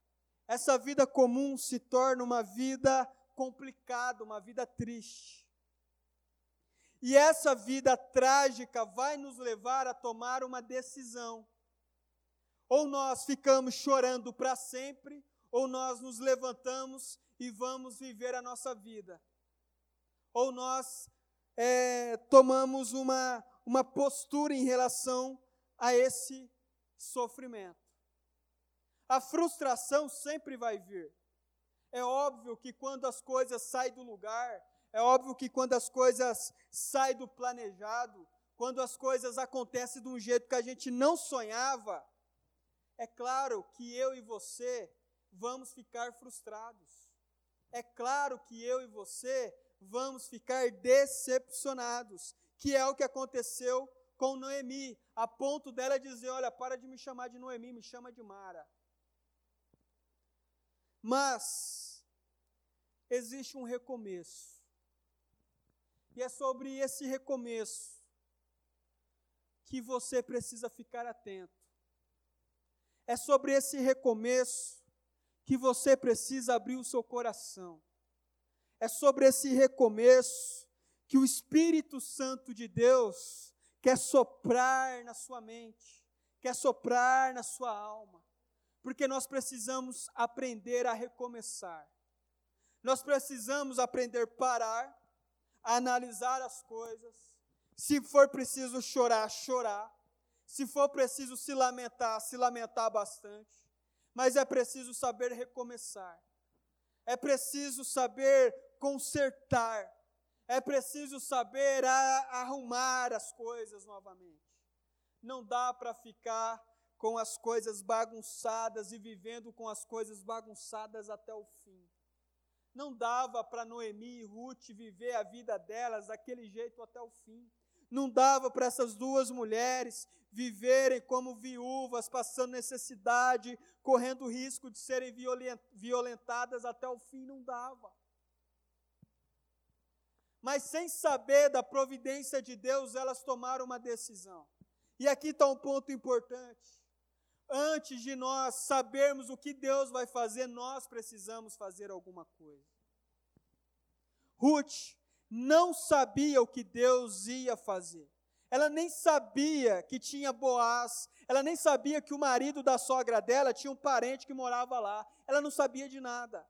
Essa vida comum se torna uma vida complicada, uma vida triste. E essa vida trágica vai nos levar a tomar uma decisão. Ou nós ficamos chorando para sempre, ou nós nos levantamos e vamos viver a nossa vida. Ou nós é, tomamos uma, uma postura em relação a esse sofrimento. A frustração sempre vai vir. É óbvio que quando as coisas saem do lugar, é óbvio que quando as coisas saem do planejado, quando as coisas acontecem de um jeito que a gente não sonhava, é claro que eu e você vamos ficar frustrados. É claro que eu e você vamos ficar decepcionados que é o que aconteceu com Noemi, a ponto dela dizer: Olha, para de me chamar de Noemi, me chama de Mara. Mas existe um recomeço. E é sobre esse recomeço que você precisa ficar atento. É sobre esse recomeço que você precisa abrir o seu coração. É sobre esse recomeço que o Espírito Santo de Deus quer soprar na sua mente, quer soprar na sua alma, porque nós precisamos aprender a recomeçar. Nós precisamos aprender a parar, analisar as coisas. Se for preciso chorar, chorar. Se for preciso se lamentar, se lamentar bastante. Mas é preciso saber recomeçar. É preciso saber consertar é preciso saber arrumar as coisas novamente. Não dá para ficar com as coisas bagunçadas e vivendo com as coisas bagunçadas até o fim. Não dava para Noemi e Ruth viver a vida delas daquele jeito até o fim. Não dava para essas duas mulheres viverem como viúvas, passando necessidade, correndo risco de serem violentadas até o fim. Não dava mas sem saber da providência de Deus, elas tomaram uma decisão. E aqui está um ponto importante. Antes de nós sabermos o que Deus vai fazer, nós precisamos fazer alguma coisa. Ruth não sabia o que Deus ia fazer. Ela nem sabia que tinha Boaz, ela nem sabia que o marido da sogra dela tinha um parente que morava lá. Ela não sabia de nada.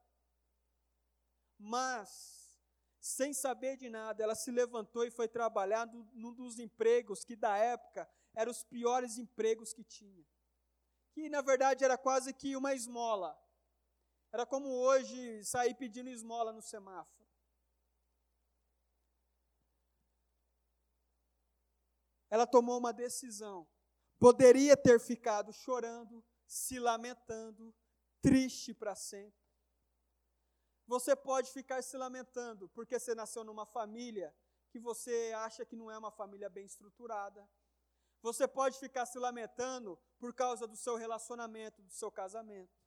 Mas sem saber de nada, ela se levantou e foi trabalhar num dos empregos que da época eram os piores empregos que tinha. Que na verdade era quase que uma esmola. Era como hoje sair pedindo esmola no semáforo. Ela tomou uma decisão. Poderia ter ficado chorando, se lamentando, triste para sempre você pode ficar se lamentando porque você nasceu numa família que você acha que não é uma família bem estruturada. Você pode ficar se lamentando por causa do seu relacionamento, do seu casamento.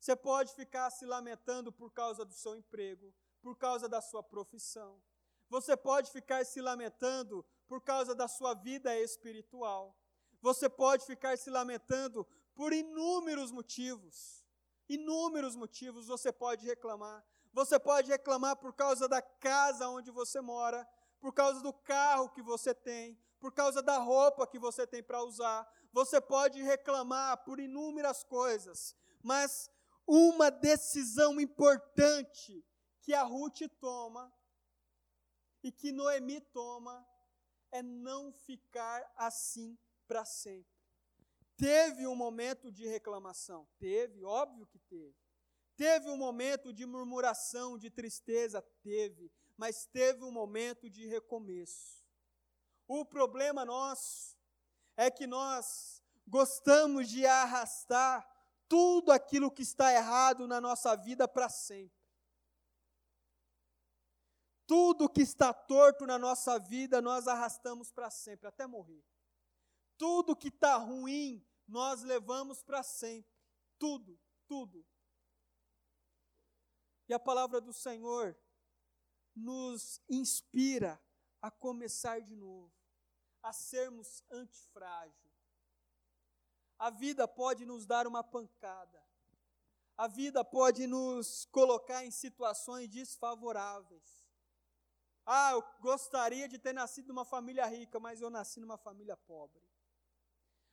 Você pode ficar se lamentando por causa do seu emprego, por causa da sua profissão. Você pode ficar se lamentando por causa da sua vida espiritual. Você pode ficar se lamentando por inúmeros motivos. Inúmeros motivos você pode reclamar. Você pode reclamar por causa da casa onde você mora, por causa do carro que você tem, por causa da roupa que você tem para usar. Você pode reclamar por inúmeras coisas, mas uma decisão importante que a Ruth toma e que Noemi toma é não ficar assim para sempre. Teve um momento de reclamação, teve, óbvio que teve. Teve um momento de murmuração, de tristeza, teve, mas teve um momento de recomeço. O problema nosso é que nós gostamos de arrastar tudo aquilo que está errado na nossa vida para sempre. Tudo que está torto na nossa vida, nós arrastamos para sempre, até morrer. Tudo que está ruim, nós levamos para sempre. Tudo, tudo. E a palavra do Senhor nos inspira a começar de novo, a sermos antifrágil. A vida pode nos dar uma pancada. A vida pode nos colocar em situações desfavoráveis. Ah, eu gostaria de ter nascido numa família rica, mas eu nasci numa família pobre.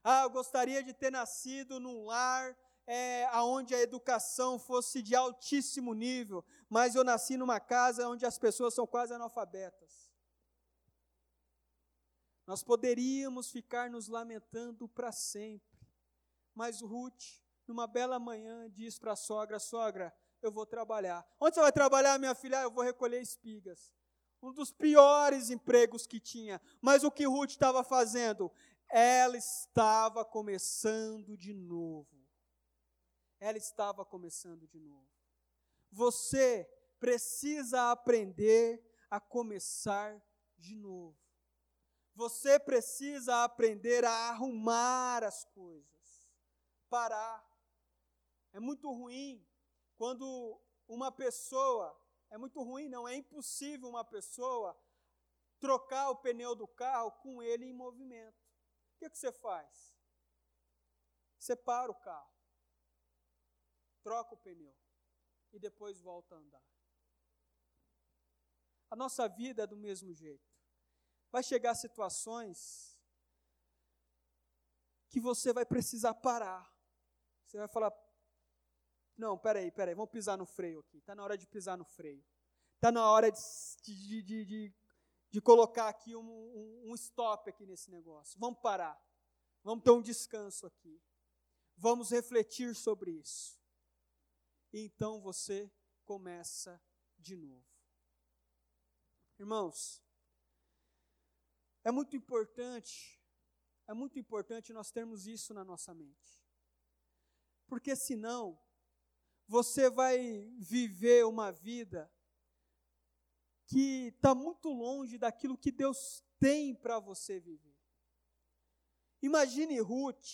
Ah, eu gostaria de ter nascido num lar é, onde a educação fosse de altíssimo nível, mas eu nasci numa casa onde as pessoas são quase analfabetas. Nós poderíamos ficar nos lamentando para sempre, mas Ruth, numa bela manhã, diz para a sogra: Sogra, eu vou trabalhar. Onde você vai trabalhar, minha filha? Ah, eu vou recolher espigas um dos piores empregos que tinha. Mas o que Ruth estava fazendo? Ela estava começando de novo. Ela estava começando de novo. Você precisa aprender a começar de novo. Você precisa aprender a arrumar as coisas. Parar. É muito ruim quando uma pessoa é muito ruim, não. É impossível uma pessoa trocar o pneu do carro com ele em movimento. O que, que você faz? Você para o carro, troca o pneu e depois volta a andar. A nossa vida é do mesmo jeito. Vai chegar situações que você vai precisar parar. Você vai falar: não, peraí, peraí, vamos pisar no freio aqui. Está na hora de pisar no freio. Está na hora de, de, de, de, de colocar aqui um, um, um stop aqui nesse negócio. Vamos parar. Vamos ter um descanso aqui. Vamos refletir sobre isso. E então você começa de novo. Irmãos, é muito importante, é muito importante nós termos isso na nossa mente. Porque senão, você vai viver uma vida que está muito longe daquilo que Deus tem para você viver. Imagine Ruth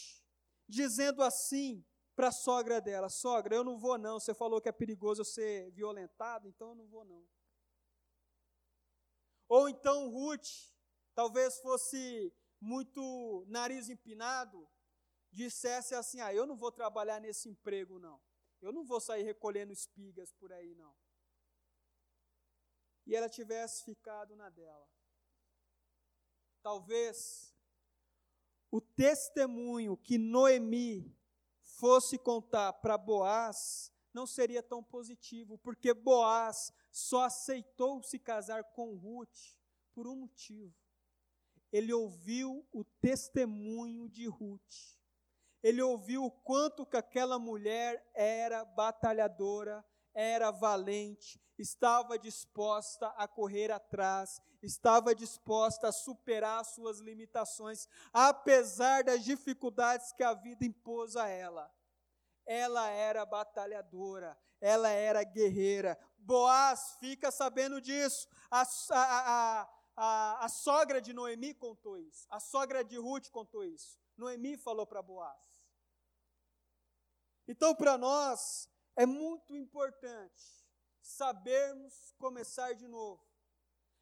dizendo assim para a sogra dela: Sogra, eu não vou não. Você falou que é perigoso eu ser violentado, então eu não vou não. Ou então Ruth, talvez fosse muito nariz empinado, dissesse assim: Ah, eu não vou trabalhar nesse emprego não. Eu não vou sair recolhendo espigas por aí, não. E ela tivesse ficado na dela. Talvez o testemunho que Noemi fosse contar para Boaz não seria tão positivo, porque Boaz só aceitou se casar com Ruth por um motivo. Ele ouviu o testemunho de Ruth ele ouviu o quanto que aquela mulher era batalhadora, era valente, estava disposta a correr atrás, estava disposta a superar suas limitações, apesar das dificuldades que a vida impôs a ela. Ela era batalhadora, ela era guerreira. Boaz fica sabendo disso. A, a, a, a, sogra de Noemi contou isso, a sogra de Ruth contou isso. Noemi falou para Boaz. Então, para nós, é muito importante sabermos começar de novo.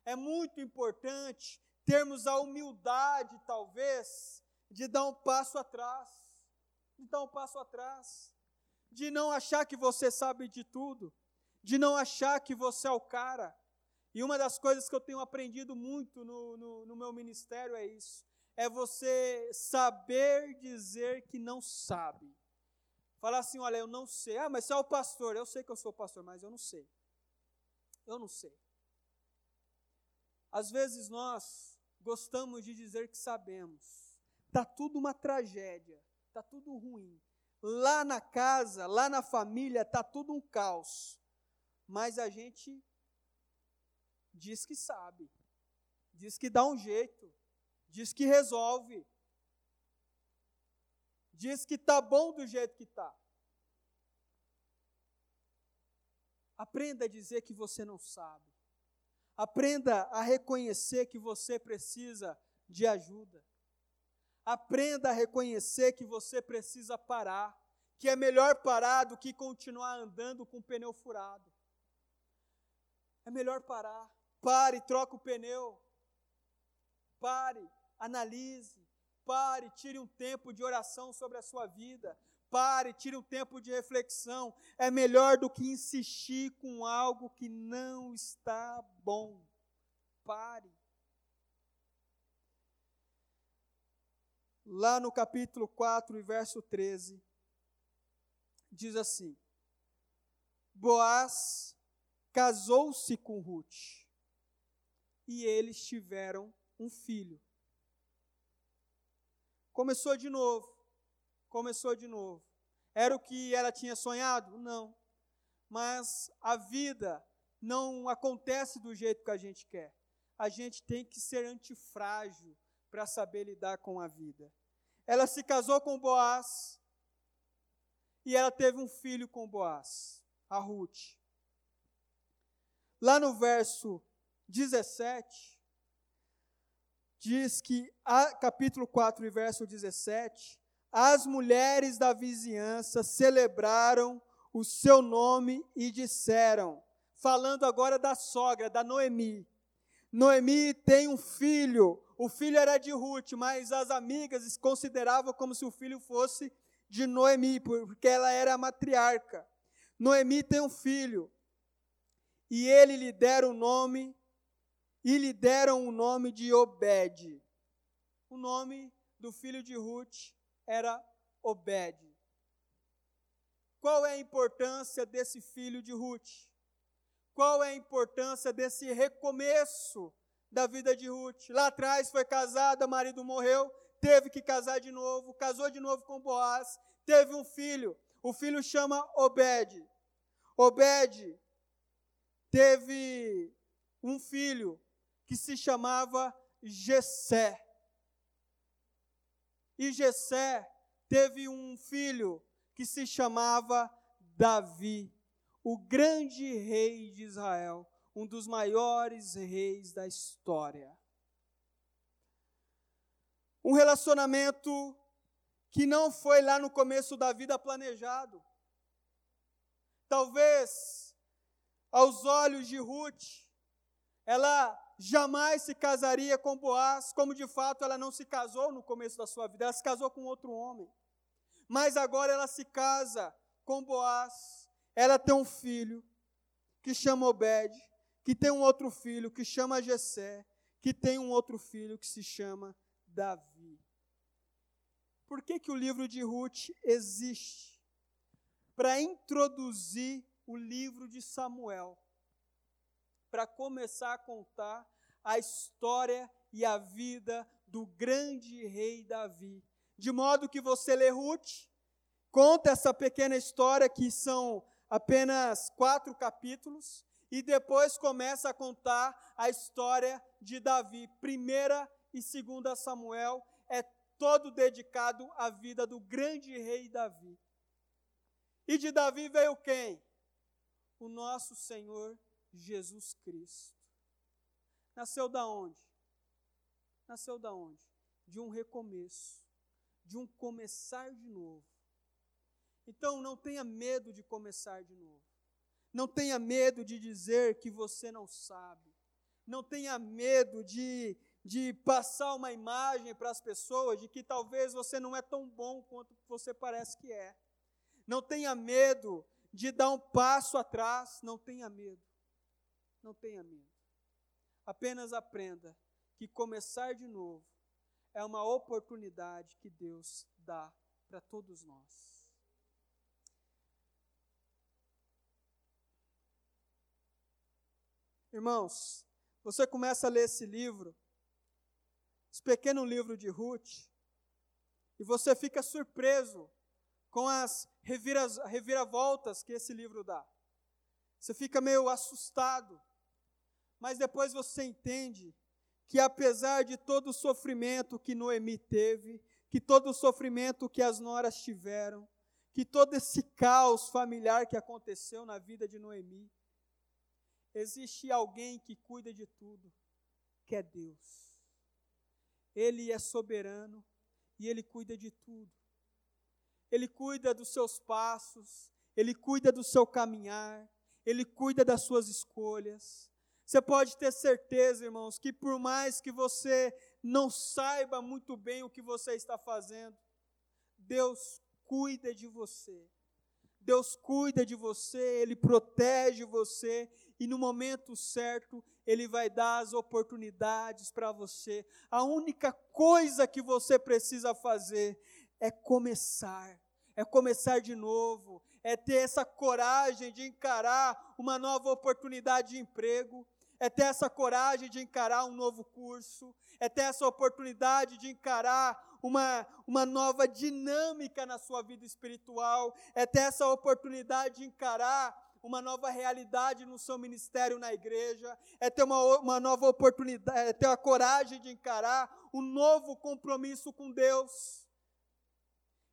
É muito importante termos a humildade, talvez, de dar um passo atrás. De dar um passo atrás. De não achar que você sabe de tudo. De não achar que você é o cara. E uma das coisas que eu tenho aprendido muito no, no, no meu ministério é isso: é você saber dizer que não sabe. Falar assim, olha, eu não sei. Ah, mas você é o pastor. Eu sei que eu sou pastor, mas eu não sei. Eu não sei. Às vezes nós gostamos de dizer que sabemos. Tá tudo uma tragédia, tá tudo ruim. Lá na casa, lá na família, tá tudo um caos. Mas a gente diz que sabe, diz que dá um jeito, diz que resolve, diz que tá bom do jeito que tá. Aprenda a dizer que você não sabe. Aprenda a reconhecer que você precisa de ajuda. Aprenda a reconhecer que você precisa parar, que é melhor parar do que continuar andando com o pneu furado. É melhor parar. Pare, troca o pneu. Pare, analise. Pare, tire um tempo de oração sobre a sua vida. Pare, tire um tempo de reflexão. É melhor do que insistir com algo que não está bom. Pare. Lá no capítulo 4, verso 13, diz assim: Boaz casou-se com Ruth e eles tiveram um filho. Começou de novo começou de novo. Era o que ela tinha sonhado? Não. Mas a vida não acontece do jeito que a gente quer. A gente tem que ser antifrágil para saber lidar com a vida. Ela se casou com Boaz e ela teve um filho com Boaz, a Ruth. Lá no verso 17, diz que, a, capítulo 4, verso 17, as mulheres da vizinhança celebraram o seu nome e disseram, falando agora da sogra, da Noemi. Noemi tem um filho, o filho era de Ruth, mas as amigas consideravam como se o filho fosse de Noemi, porque ela era a matriarca. Noemi tem um filho, e ele lhe deram o nome, e lhe deram o nome de Obed. O nome do filho de Ruth era Obed. Qual é a importância desse filho de Ruth? Qual é a importância desse recomeço da vida de Ruth? Lá atrás foi casada, marido morreu, teve que casar de novo, casou de novo com Boaz, teve um filho. O filho chama Obed. Obed teve um filho que se chamava Jessé. E Jessé teve um filho que se chamava Davi, o grande rei de Israel, um dos maiores reis da história. Um relacionamento que não foi lá no começo da vida planejado. Talvez, aos olhos de Ruth, ela jamais se casaria com Boaz, como de fato ela não se casou no começo da sua vida, ela se casou com outro homem. Mas agora ela se casa com Boaz, ela tem um filho que chama Obed, que tem um outro filho que chama Jessé, que tem um outro filho que se chama Davi. Por que, que o livro de Ruth existe? Para introduzir o livro de Samuel para começar a contar a história e a vida do grande rei Davi. De modo que você lê Ruth, conta essa pequena história, que são apenas quatro capítulos, e depois começa a contar a história de Davi. Primeira e segunda Samuel é todo dedicado à vida do grande rei Davi. E de Davi veio quem? O nosso Senhor Jesus Cristo. Nasceu da onde? Nasceu da onde? De um recomeço, de um começar de novo. Então não tenha medo de começar de novo. Não tenha medo de dizer que você não sabe. Não tenha medo de, de passar uma imagem para as pessoas de que talvez você não é tão bom quanto você parece que é. Não tenha medo de dar um passo atrás. Não tenha medo. Não tenha medo. Apenas aprenda que começar de novo é uma oportunidade que Deus dá para todos nós. Irmãos, você começa a ler esse livro esse pequeno livro de Ruth, e você fica surpreso com as reviravoltas que esse livro dá. Você fica meio assustado, mas depois você entende que apesar de todo o sofrimento que Noemi teve, que todo o sofrimento que as noras tiveram, que todo esse caos familiar que aconteceu na vida de Noemi, existe alguém que cuida de tudo, que é Deus. Ele é soberano e ele cuida de tudo. Ele cuida dos seus passos, ele cuida do seu caminhar, ele cuida das suas escolhas. Você pode ter certeza, irmãos, que por mais que você não saiba muito bem o que você está fazendo, Deus cuida de você. Deus cuida de você, Ele protege você e no momento certo Ele vai dar as oportunidades para você. A única coisa que você precisa fazer é começar, é começar de novo, é ter essa coragem de encarar uma nova oportunidade de emprego, é ter essa coragem de encarar um novo curso, é ter essa oportunidade de encarar uma, uma nova dinâmica na sua vida espiritual, é ter essa oportunidade de encarar uma nova realidade no seu ministério na igreja, é ter uma, uma nova oportunidade, é ter a coragem de encarar um novo compromisso com Deus.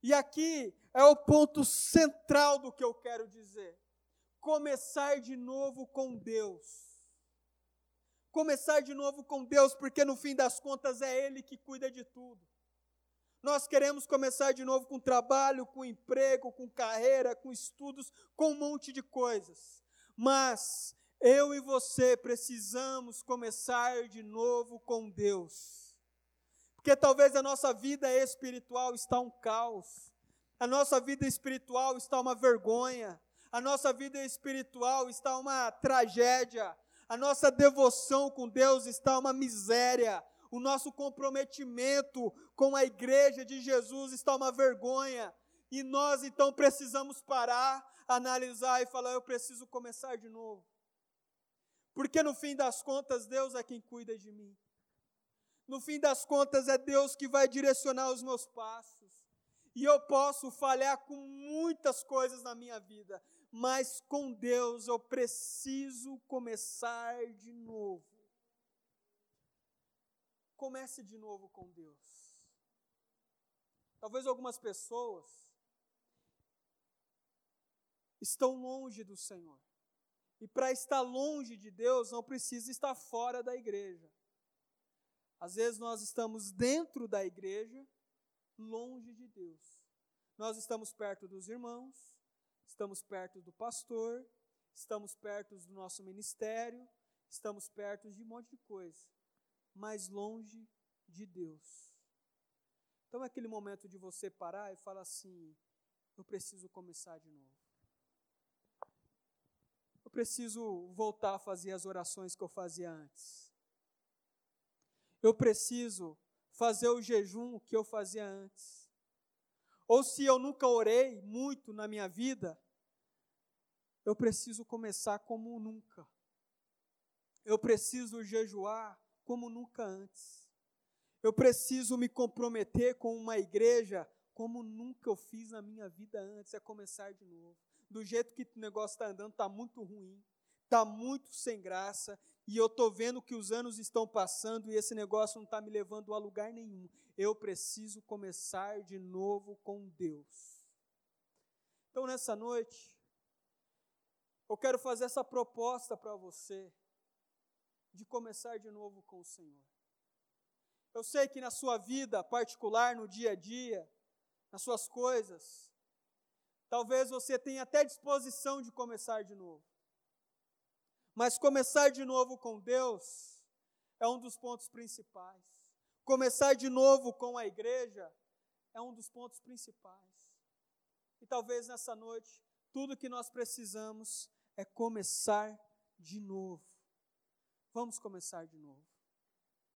E aqui é o ponto central do que eu quero dizer. Começar de novo com Deus começar de novo com Deus, porque no fim das contas é Ele que cuida de tudo. Nós queremos começar de novo com trabalho, com emprego, com carreira, com estudos, com um monte de coisas. Mas eu e você precisamos começar de novo com Deus. Porque talvez a nossa vida espiritual está um caos. A nossa vida espiritual está uma vergonha. A nossa vida espiritual está uma tragédia a nossa devoção com Deus está uma miséria, o nosso comprometimento com a igreja de Jesus está uma vergonha, e nós então precisamos parar, analisar e falar: eu preciso começar de novo. Porque no fim das contas, Deus é quem cuida de mim. No fim das contas, é Deus que vai direcionar os meus passos. E eu posso falhar com muitas coisas na minha vida, mas com Deus eu preciso começar de novo. Comece de novo com Deus. Talvez algumas pessoas estão longe do Senhor. E para estar longe de Deus, não precisa estar fora da igreja. Às vezes nós estamos dentro da igreja, longe de Deus. Nós estamos perto dos irmãos, estamos perto do pastor, estamos perto do nosso ministério, estamos perto de um monte de coisa, mas longe de Deus. Então é aquele momento de você parar e falar assim: eu preciso começar de novo. Eu preciso voltar a fazer as orações que eu fazia antes. Eu preciso fazer o jejum que eu fazia antes. Ou se eu nunca orei muito na minha vida, eu preciso começar como nunca. Eu preciso jejuar como nunca antes. Eu preciso me comprometer com uma igreja como nunca eu fiz na minha vida antes, é começar de novo. Do jeito que o negócio está andando, está muito ruim, está muito sem graça, e eu estou vendo que os anos estão passando e esse negócio não está me levando a lugar nenhum. Eu preciso começar de novo com Deus. Então, nessa noite, eu quero fazer essa proposta para você, de começar de novo com o Senhor. Eu sei que na sua vida particular, no dia a dia, nas suas coisas, talvez você tenha até disposição de começar de novo. Mas começar de novo com Deus é um dos pontos principais. Começar de novo com a igreja é um dos pontos principais. E talvez nessa noite, tudo que nós precisamos é começar de novo. Vamos começar de novo.